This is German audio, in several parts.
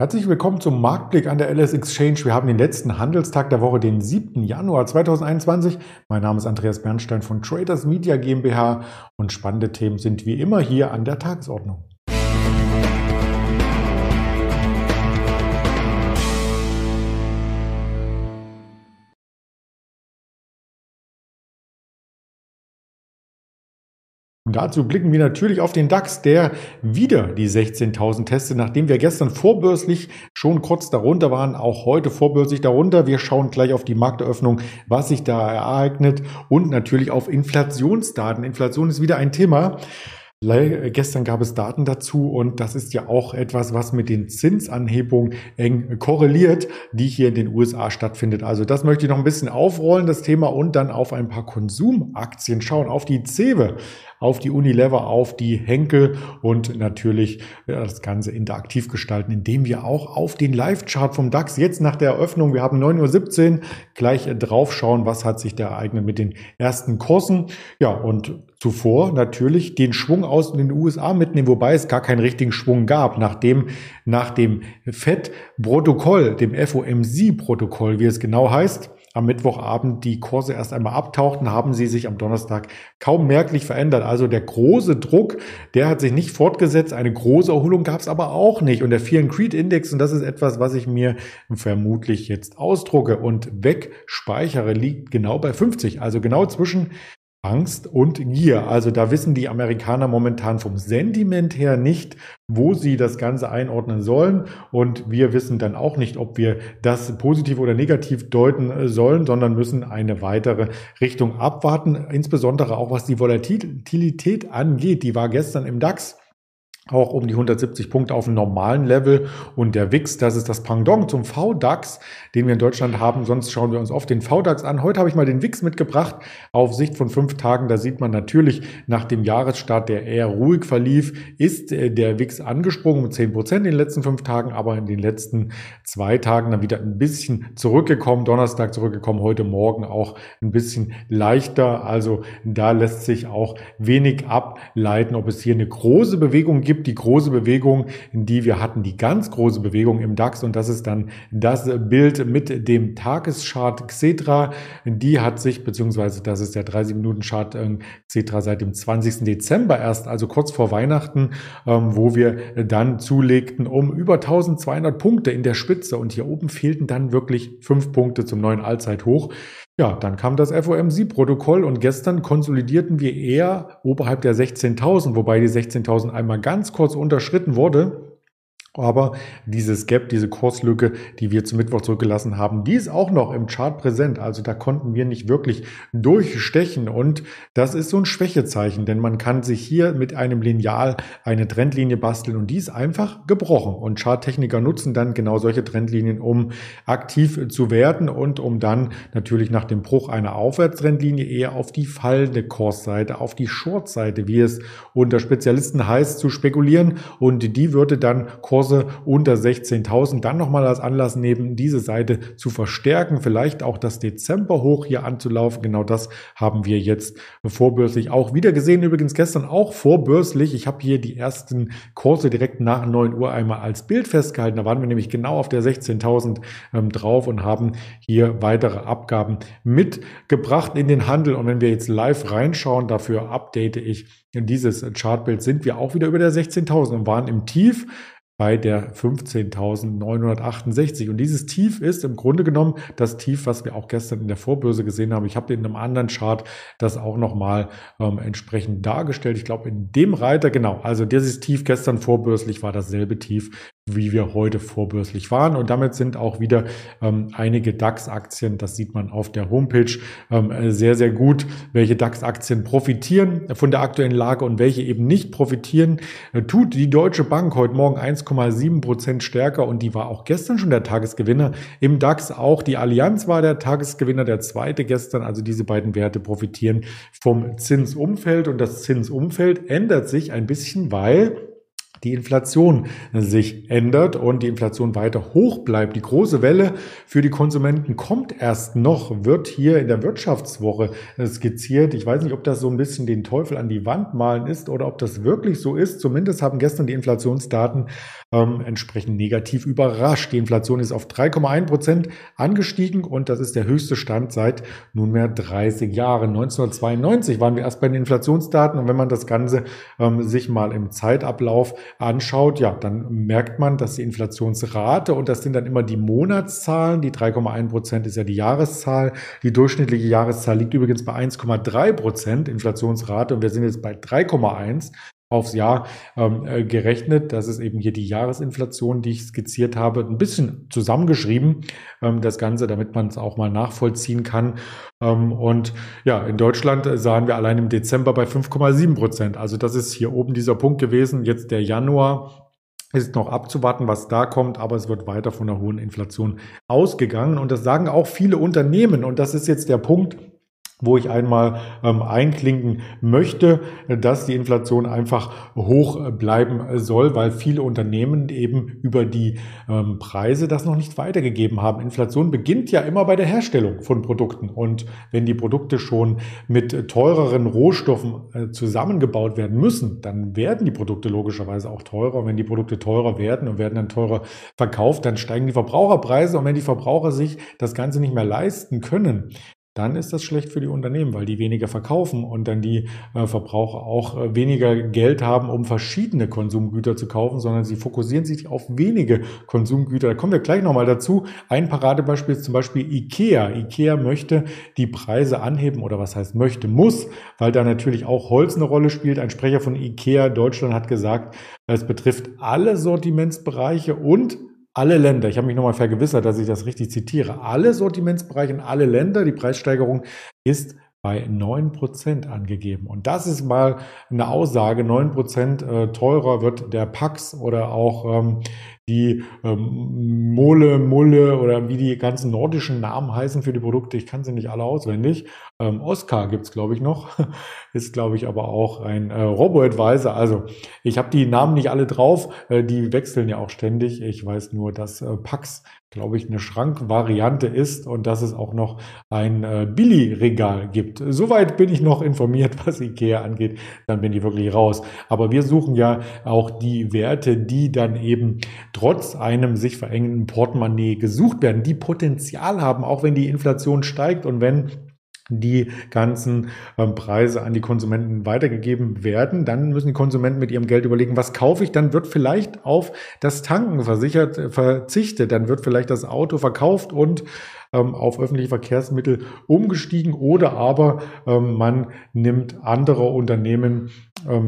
Herzlich willkommen zum Marktblick an der LS Exchange. Wir haben den letzten Handelstag der Woche, den 7. Januar 2021. Mein Name ist Andreas Bernstein von Traders Media GmbH und spannende Themen sind wie immer hier an der Tagesordnung. Und dazu blicken wir natürlich auf den DAX, der wieder die 16.000 testet, nachdem wir gestern vorbörslich schon kurz darunter waren, auch heute vorbörslich darunter. Wir schauen gleich auf die Markteröffnung, was sich da ereignet und natürlich auf Inflationsdaten. Inflation ist wieder ein Thema. Gestern gab es Daten dazu und das ist ja auch etwas, was mit den Zinsanhebungen eng korreliert, die hier in den USA stattfindet. Also das möchte ich noch ein bisschen aufrollen, das Thema, und dann auf ein paar Konsumaktien schauen, auf die Cewe auf die Unilever, auf die Henkel und natürlich das Ganze interaktiv gestalten, indem wir auch auf den Live-Chart vom DAX jetzt nach der Eröffnung, wir haben 9.17 Uhr, gleich drauf schauen, was hat sich da ereignet mit den ersten Kursen. Ja, und zuvor natürlich den Schwung aus den USA mitnehmen, wobei es gar keinen richtigen Schwung gab, nachdem nach dem FED-Protokoll, dem FOMC-Protokoll, wie es genau heißt, am Mittwochabend die Kurse erst einmal abtauchten, haben sie sich am Donnerstag kaum merklich verändert. Also der große Druck, der hat sich nicht fortgesetzt. Eine große Erholung gab es aber auch nicht. Und der and Creed Index, und das ist etwas, was ich mir vermutlich jetzt ausdrucke und wegspeichere, liegt genau bei 50. Also genau zwischen Angst und Gier. Also da wissen die Amerikaner momentan vom Sentiment her nicht, wo sie das Ganze einordnen sollen. Und wir wissen dann auch nicht, ob wir das positiv oder negativ deuten äh, sollen, sondern müssen eine weitere Richtung abwarten. Insbesondere auch was die Volatilität angeht. Die war gestern im DAX auch um die 170 Punkte auf dem normalen Level. Und der WIX, das ist das Pendant zum VDAX, den wir in Deutschland haben. Sonst schauen wir uns oft den VDAX an. Heute habe ich mal den WIX mitgebracht auf Sicht von fünf Tagen. Da sieht man natürlich nach dem Jahresstart, der eher ruhig verlief, ist äh, der WIX angesprungen mit 10 Prozent in den letzten fünf Tagen, aber in den letzten zwei Tagen dann wieder ein bisschen zurückgekommen. Donnerstag zurückgekommen, heute Morgen auch ein bisschen leichter. Also da lässt sich auch wenig ableiten, ob es hier eine große Bewegung gibt gibt die große Bewegung, die wir hatten, die ganz große Bewegung im DAX und das ist dann das Bild mit dem Tageschart Xetra. Die hat sich, beziehungsweise das ist der 30-Minuten-Chart äh, Xetra seit dem 20. Dezember erst, also kurz vor Weihnachten, ähm, wo wir dann zulegten um über 1200 Punkte in der Spitze und hier oben fehlten dann wirklich fünf Punkte zum neuen Allzeithoch. Ja, dann kam das FOMC-Protokoll und gestern konsolidierten wir eher oberhalb der 16.000, wobei die 16.000 einmal ganz kurz unterschritten wurde. Aber dieses Gap, diese Kurslücke, die wir zum Mittwoch zurückgelassen haben, die ist auch noch im Chart präsent. Also da konnten wir nicht wirklich durchstechen. Und das ist so ein Schwächezeichen, denn man kann sich hier mit einem Lineal eine Trendlinie basteln und die ist einfach gebrochen. Und Charttechniker nutzen dann genau solche Trendlinien, um aktiv zu werden und um dann natürlich nach dem Bruch einer Aufwärtstrendlinie eher auf die fallende Kursseite, auf die Shortseite, wie es unter Spezialisten heißt, zu spekulieren. Und die würde dann Kurs Kurse unter 16.000 dann nochmal als Anlass nehmen, diese Seite zu verstärken, vielleicht auch das Dezember hoch hier anzulaufen. Genau das haben wir jetzt vorbörslich auch wieder gesehen. Übrigens gestern auch vorbörslich. Ich habe hier die ersten Kurse direkt nach 9 Uhr einmal als Bild festgehalten. Da waren wir nämlich genau auf der 16.000 ähm, drauf und haben hier weitere Abgaben mitgebracht in den Handel. Und wenn wir jetzt live reinschauen, dafür update ich dieses Chartbild, sind wir auch wieder über der 16.000 und waren im Tief bei der 15.968. Und dieses Tief ist im Grunde genommen das Tief, was wir auch gestern in der Vorbörse gesehen haben. Ich habe in einem anderen Chart das auch nochmal ähm, entsprechend dargestellt. Ich glaube, in dem Reiter, genau, also dieses Tief gestern vorbörslich war dasselbe Tief, wie wir heute vorbörslich waren. Und damit sind auch wieder ähm, einige DAX-Aktien, das sieht man auf der Homepage, ähm, sehr, sehr gut, welche DAX-Aktien profitieren von der aktuellen Lage und welche eben nicht profitieren. Äh, tut die Deutsche Bank heute Morgen 1,7 Prozent stärker und die war auch gestern schon der Tagesgewinner. Im DAX auch die Allianz war der Tagesgewinner, der zweite gestern. Also diese beiden Werte profitieren vom Zinsumfeld und das Zinsumfeld ändert sich ein bisschen, weil die Inflation sich ändert und die Inflation weiter hoch bleibt. Die große Welle für die Konsumenten kommt erst noch, wird hier in der Wirtschaftswoche skizziert. Ich weiß nicht, ob das so ein bisschen den Teufel an die Wand malen ist oder ob das wirklich so ist. Zumindest haben gestern die Inflationsdaten ähm, entsprechend negativ überrascht. Die Inflation ist auf 3,1 Prozent angestiegen und das ist der höchste Stand seit nunmehr 30 Jahren. 1992 waren wir erst bei den Inflationsdaten und wenn man das Ganze ähm, sich mal im Zeitablauf anschaut, ja, dann merkt man, dass die Inflationsrate, und das sind dann immer die Monatszahlen, die 3,1 Prozent ist ja die Jahreszahl, die durchschnittliche Jahreszahl liegt übrigens bei 1,3 Prozent Inflationsrate und wir sind jetzt bei 3,1 aufs Jahr ähm, äh, gerechnet. Das ist eben hier die Jahresinflation, die ich skizziert habe, ein bisschen zusammengeschrieben, ähm, das Ganze, damit man es auch mal nachvollziehen kann. Ähm, und ja, in Deutschland sahen wir allein im Dezember bei 5,7 Prozent. Also das ist hier oben dieser Punkt gewesen. Jetzt der Januar ist noch abzuwarten, was da kommt, aber es wird weiter von einer hohen Inflation ausgegangen. Und das sagen auch viele Unternehmen. Und das ist jetzt der Punkt, wo ich einmal ähm, einklinken möchte, dass die Inflation einfach hoch bleiben soll, weil viele Unternehmen eben über die ähm, Preise das noch nicht weitergegeben haben. Inflation beginnt ja immer bei der Herstellung von Produkten und wenn die Produkte schon mit teureren Rohstoffen äh, zusammengebaut werden müssen, dann werden die Produkte logischerweise auch teurer. Und wenn die Produkte teurer werden und werden dann teurer verkauft, dann steigen die Verbraucherpreise und wenn die Verbraucher sich das Ganze nicht mehr leisten können, dann ist das schlecht für die Unternehmen, weil die weniger verkaufen und dann die äh, Verbraucher auch äh, weniger Geld haben, um verschiedene Konsumgüter zu kaufen, sondern sie fokussieren sich auf wenige Konsumgüter. Da kommen wir gleich nochmal dazu. Ein Paradebeispiel ist zum Beispiel IKEA. IKEA möchte die Preise anheben oder was heißt möchte, muss, weil da natürlich auch Holz eine Rolle spielt. Ein Sprecher von IKEA Deutschland hat gesagt, es betrifft alle Sortimentsbereiche und alle Länder, ich habe mich nochmal vergewissert, dass ich das richtig zitiere, alle Sortimentsbereiche in alle Länder, die Preissteigerung ist bei 9% angegeben. Und das ist mal eine Aussage, 9% äh, teurer wird der Pax oder auch ähm, die ähm, Mole, Mulle oder wie die ganzen nordischen Namen heißen für die Produkte. Ich kann sie nicht alle auswendig. Ähm, Oscar gibt's glaube ich, noch. Ist, glaube ich, aber auch ein äh, Robo-Advisor. Also ich habe die Namen nicht alle drauf. Äh, die wechseln ja auch ständig. Ich weiß nur, dass äh, Pax, glaube ich, eine Schrankvariante ist und dass es auch noch ein äh, Billy-Regal gibt. Soweit bin ich noch informiert, was Ikea angeht. Dann bin ich wirklich raus. Aber wir suchen ja auch die Werte, die dann eben trotz einem sich verengenden Portemonnaie gesucht werden, die Potenzial haben, auch wenn die Inflation steigt und wenn die ganzen ähm, Preise an die Konsumenten weitergegeben werden. Dann müssen die Konsumenten mit ihrem Geld überlegen, was kaufe ich? Dann wird vielleicht auf das Tanken versichert, äh, verzichtet. Dann wird vielleicht das Auto verkauft und ähm, auf öffentliche Verkehrsmittel umgestiegen oder aber ähm, man nimmt andere Unternehmen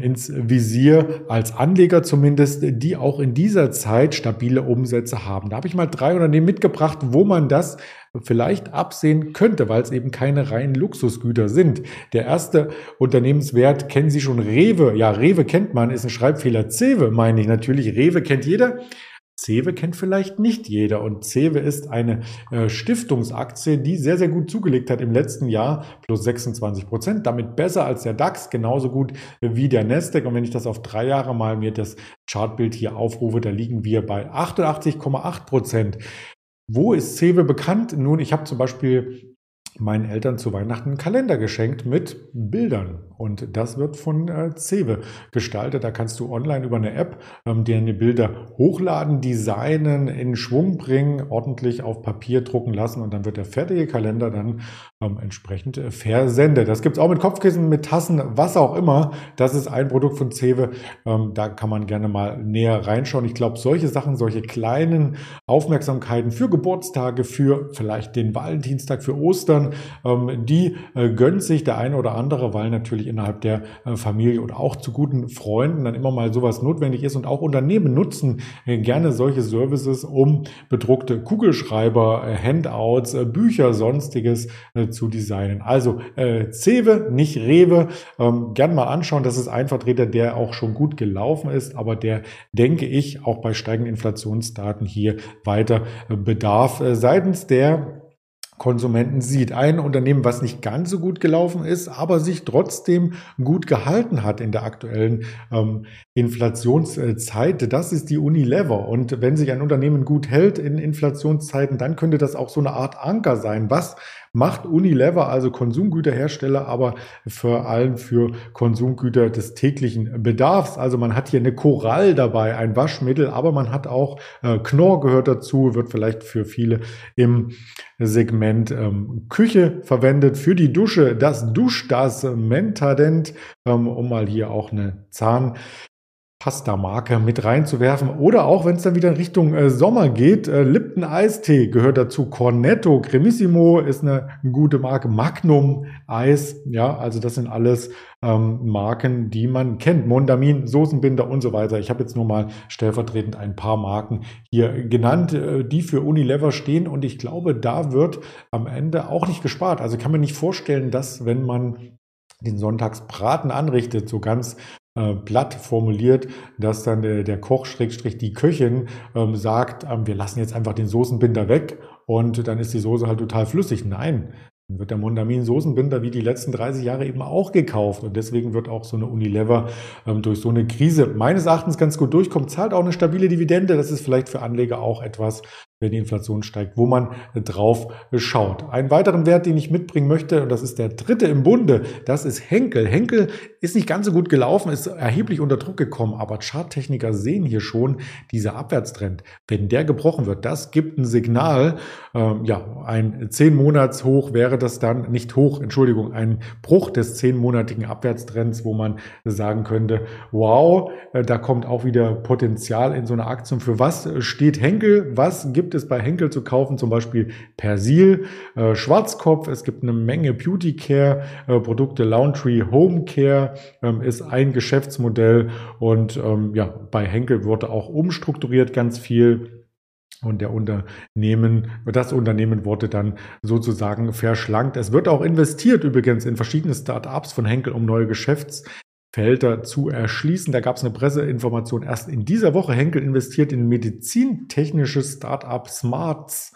ins Visier, als Anleger zumindest, die auch in dieser Zeit stabile Umsätze haben. Da habe ich mal drei Unternehmen mitgebracht, wo man das vielleicht absehen könnte, weil es eben keine reinen Luxusgüter sind. Der erste Unternehmenswert kennen Sie schon Rewe. Ja, Rewe kennt man, ist ein Schreibfehler. Cewe meine ich natürlich. Rewe kennt jeder. Cewe kennt vielleicht nicht jeder und Cewe ist eine äh, Stiftungsaktie, die sehr, sehr gut zugelegt hat im letzten Jahr, plus 26 Prozent, damit besser als der DAX, genauso gut wie der Nasdaq. Und wenn ich das auf drei Jahre mal mir das Chartbild hier aufrufe, da liegen wir bei 88,8 Prozent. Wo ist Cewe bekannt? Nun, ich habe zum Beispiel meinen Eltern zu Weihnachten einen Kalender geschenkt mit Bildern. Und das wird von äh, Cewe gestaltet. Da kannst du online über eine App ähm, dir deine Bilder hochladen, designen, in Schwung bringen, ordentlich auf Papier drucken lassen und dann wird der fertige Kalender dann ähm, entsprechend äh, versendet. Das gibt's auch mit Kopfkissen, mit Tassen, was auch immer. Das ist ein Produkt von Cewe. Ähm, da kann man gerne mal näher reinschauen. Ich glaube, solche Sachen, solche kleinen Aufmerksamkeiten für Geburtstage, für vielleicht den Valentinstag, für Ostern, ähm, die äh, gönnt sich der eine oder andere, weil natürlich innerhalb der äh, Familie oder auch zu guten Freunden dann immer mal sowas notwendig ist. Und auch Unternehmen nutzen äh, gerne solche Services, um bedruckte Kugelschreiber, Handouts, Bücher, sonstiges zu designen. Also Cewe, nicht Rewe, ähm, gern mal anschauen. Das ist ein Vertreter, der auch schon gut gelaufen ist, aber der, denke ich, auch bei steigenden Inflationsdaten hier weiter bedarf. seitens der Konsumenten sieht. Ein Unternehmen, was nicht ganz so gut gelaufen ist, aber sich trotzdem gut gehalten hat in der aktuellen ähm, Inflationszeit, das ist die Unilever. Und wenn sich ein Unternehmen gut hält in Inflationszeiten, dann könnte das auch so eine Art Anker sein. Was macht Unilever, also Konsumgüterhersteller, aber vor allem für Konsumgüter des täglichen Bedarfs. Also man hat hier eine Korall dabei, ein Waschmittel, aber man hat auch äh, Knorr gehört dazu, wird vielleicht für viele im Segment ähm, Küche verwendet. Für die Dusche das Dusch, das Mentadent, ähm, um mal hier auch eine Zahn Pasta-Marke mit reinzuwerfen. Oder auch, wenn es dann wieder in Richtung äh, Sommer geht, äh, Lipton Eistee gehört dazu. Cornetto, Cremissimo ist eine gute Marke. Magnum Eis, ja, also das sind alles ähm, Marken, die man kennt. Mondamin, Soßenbinder und so weiter. Ich habe jetzt nur mal stellvertretend ein paar Marken hier genannt, äh, die für Unilever stehen. Und ich glaube, da wird am Ende auch nicht gespart. Also kann man nicht vorstellen, dass wenn man den Sonntagsbraten anrichtet, so ganz platt formuliert, dass dann der, der Koch, Schrägstrich, die Köchin ähm, sagt, ähm, wir lassen jetzt einfach den Soßenbinder weg und dann ist die Soße halt total flüssig. Nein, dann wird der Mondamin Soßenbinder wie die letzten 30 Jahre eben auch gekauft. Und deswegen wird auch so eine Unilever ähm, durch so eine Krise meines Erachtens ganz gut durchkommen. Zahlt auch eine stabile Dividende. Das ist vielleicht für Anleger auch etwas, wenn die Inflation steigt, wo man drauf schaut. Einen weiteren Wert, den ich mitbringen möchte, und das ist der dritte im Bunde, das ist Henkel. Henkel ist nicht ganz so gut gelaufen, ist erheblich unter Druck gekommen, aber Charttechniker sehen hier schon dieser Abwärtstrend. Wenn der gebrochen wird, das gibt ein Signal. Ähm, ja, ein 10 Monats hoch wäre das dann, nicht hoch, Entschuldigung, ein Bruch des 10-monatigen Abwärtstrends, wo man sagen könnte, wow, äh, da kommt auch wieder Potenzial in so eine Aktie. Für was steht Henkel? Was gibt es bei Henkel zu kaufen, zum Beispiel Persil, äh, Schwarzkopf. Es gibt eine Menge Beauty Care äh, Produkte, Laundry, Home Care ähm, ist ein Geschäftsmodell und ähm, ja, bei Henkel wurde auch umstrukturiert ganz viel. Und der Unternehmen, das Unternehmen wurde dann sozusagen verschlankt. Es wird auch investiert übrigens in verschiedene Start-ups von Henkel, um neue Geschäfts Felder zu erschließen. Da gab es eine Presseinformation erst in dieser Woche. Henkel investiert in medizintechnisches Startup Smarts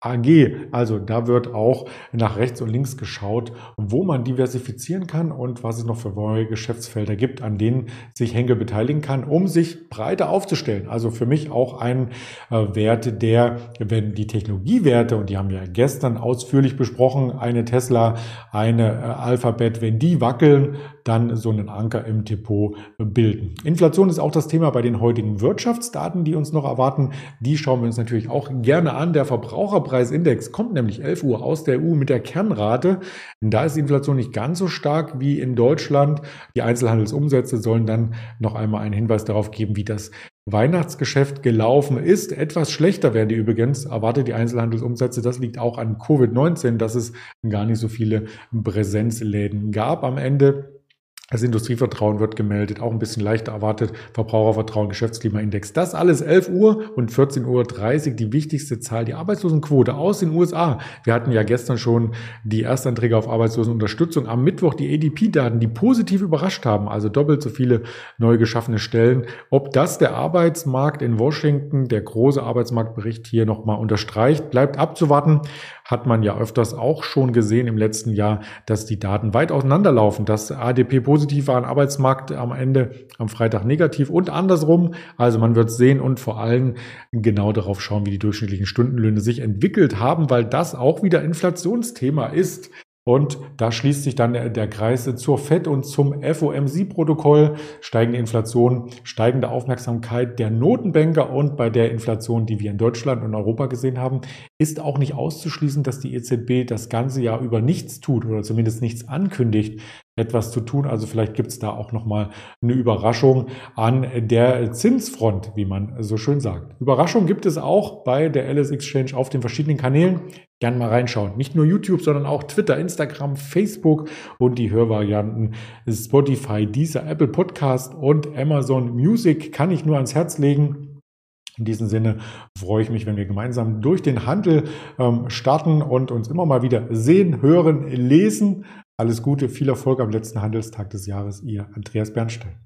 AG. Also da wird auch nach rechts und links geschaut, wo man diversifizieren kann und was es noch für neue Geschäftsfelder gibt, an denen sich Henkel beteiligen kann, um sich breiter aufzustellen. Also für mich auch ein äh, Wert, der, wenn die Technologiewerte, und die haben wir gestern ausführlich besprochen, eine Tesla, eine äh, Alphabet, wenn die wackeln, dann so einen Anker im Depot bilden. Inflation ist auch das Thema bei den heutigen Wirtschaftsdaten, die uns noch erwarten. Die schauen wir uns natürlich auch gerne an. Der Verbraucherpreisindex kommt nämlich 11 Uhr aus der EU mit der Kernrate. Da ist die Inflation nicht ganz so stark wie in Deutschland. Die Einzelhandelsumsätze sollen dann noch einmal einen Hinweis darauf geben, wie das Weihnachtsgeschäft gelaufen ist. Etwas schlechter werden die übrigens, erwartet die Einzelhandelsumsätze. Das liegt auch an Covid-19, dass es gar nicht so viele Präsenzläden gab am Ende. Das Industrievertrauen wird gemeldet, auch ein bisschen leichter erwartet. Verbrauchervertrauen, Geschäftsklimaindex. Das alles 11 Uhr und 14.30 Uhr die wichtigste Zahl, die Arbeitslosenquote aus den USA. Wir hatten ja gestern schon die Erstanträge auf Arbeitslosenunterstützung. Am Mittwoch die ADP-Daten, die positiv überrascht haben, also doppelt so viele neu geschaffene Stellen. Ob das der Arbeitsmarkt in Washington, der große Arbeitsmarktbericht hier nochmal unterstreicht, bleibt abzuwarten hat man ja öfters auch schon gesehen im letzten Jahr, dass die Daten weit auseinanderlaufen, dass ADP positiv war, Arbeitsmarkt am Ende am Freitag negativ und andersrum. Also man wird sehen und vor allem genau darauf schauen, wie die durchschnittlichen Stundenlöhne sich entwickelt haben, weil das auch wieder Inflationsthema ist. Und da schließt sich dann der, Kreis zur FED und zum FOMC-Protokoll. Steigende Inflation, steigende Aufmerksamkeit der Notenbanker und bei der Inflation, die wir in Deutschland und Europa gesehen haben, ist auch nicht auszuschließen, dass die EZB das ganze Jahr über nichts tut oder zumindest nichts ankündigt etwas zu tun. Also vielleicht gibt es da auch nochmal eine Überraschung an der Zinsfront, wie man so schön sagt. Überraschung gibt es auch bei der LS Exchange auf den verschiedenen Kanälen. Gerne mal reinschauen. Nicht nur YouTube, sondern auch Twitter, Instagram, Facebook und die Hörvarianten Spotify, dieser Apple Podcast und Amazon Music kann ich nur ans Herz legen. In diesem Sinne freue ich mich, wenn wir gemeinsam durch den Handel ähm, starten und uns immer mal wieder sehen, hören, lesen. Alles Gute, viel Erfolg am letzten Handelstag des Jahres, Ihr Andreas Bernstein.